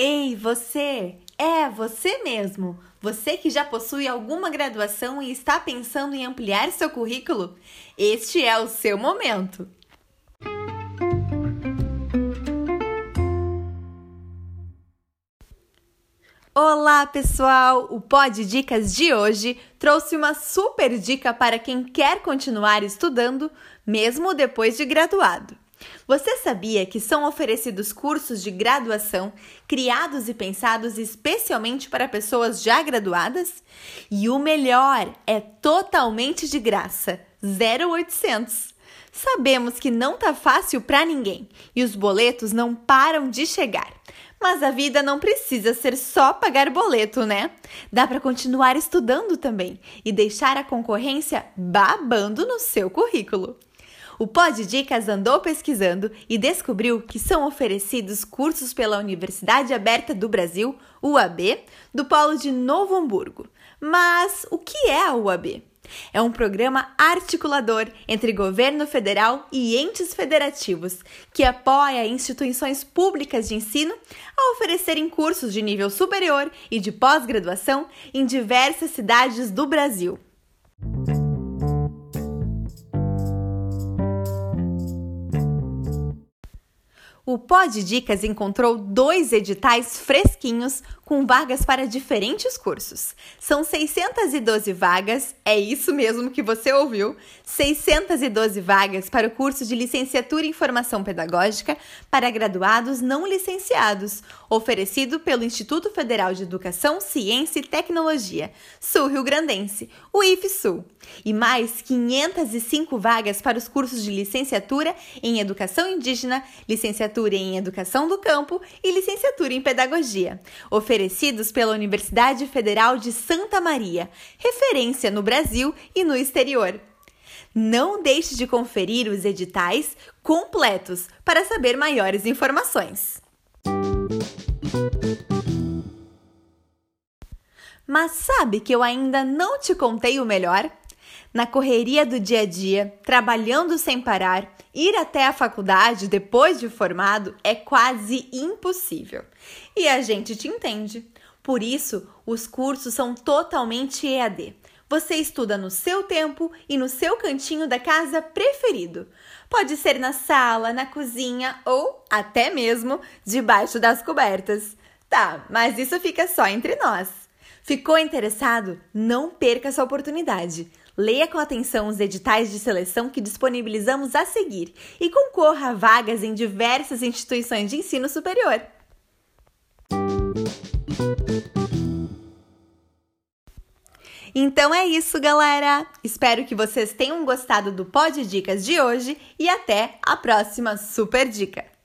Ei, você! É, você mesmo! Você que já possui alguma graduação e está pensando em ampliar seu currículo? Este é o seu momento! Olá, pessoal! O Pod Dicas de hoje trouxe uma super dica para quem quer continuar estudando, mesmo depois de graduado. Você sabia que são oferecidos cursos de graduação criados e pensados especialmente para pessoas já graduadas? E o melhor, é totalmente de graça, 0800. Sabemos que não tá fácil para ninguém e os boletos não param de chegar. Mas a vida não precisa ser só pagar boleto, né? Dá para continuar estudando também e deixar a concorrência babando no seu currículo. O Pod Dicas andou pesquisando e descobriu que são oferecidos cursos pela Universidade Aberta do Brasil, UAB, do Polo de Novo Hamburgo. Mas o que é a UAB? É um programa articulador entre governo federal e entes federativos que apoia instituições públicas de ensino a oferecerem cursos de nível superior e de pós-graduação em diversas cidades do Brasil. O Pod Dicas encontrou dois editais fresquinhos com vagas para diferentes cursos. São 612 vagas, é isso mesmo que você ouviu, 612 vagas para o curso de Licenciatura em Formação Pedagógica para graduados não licenciados, oferecido pelo Instituto Federal de Educação, Ciência e Tecnologia, Sul Rio Grandense, o IFSUL, e mais 505 vagas para os cursos de Licenciatura em Educação Indígena, Licenciatura em Educação do Campo e Licenciatura em Pedagogia, oferecido oferecidos pela Universidade Federal de Santa Maria, referência no Brasil e no exterior. Não deixe de conferir os editais completos para saber maiores informações. Mas sabe que eu ainda não te contei o melhor? Na correria do dia a dia, trabalhando sem parar, ir até a faculdade depois de formado é quase impossível. E a gente te entende. Por isso, os cursos são totalmente EAD. Você estuda no seu tempo e no seu cantinho da casa preferido. Pode ser na sala, na cozinha ou até mesmo debaixo das cobertas. Tá, mas isso fica só entre nós. Ficou interessado? Não perca essa oportunidade. Leia com atenção os editais de seleção que disponibilizamos a seguir e concorra a vagas em diversas instituições de ensino superior. Então é isso, galera! Espero que vocês tenham gostado do Pod Dicas de hoje e até a próxima Super Dica!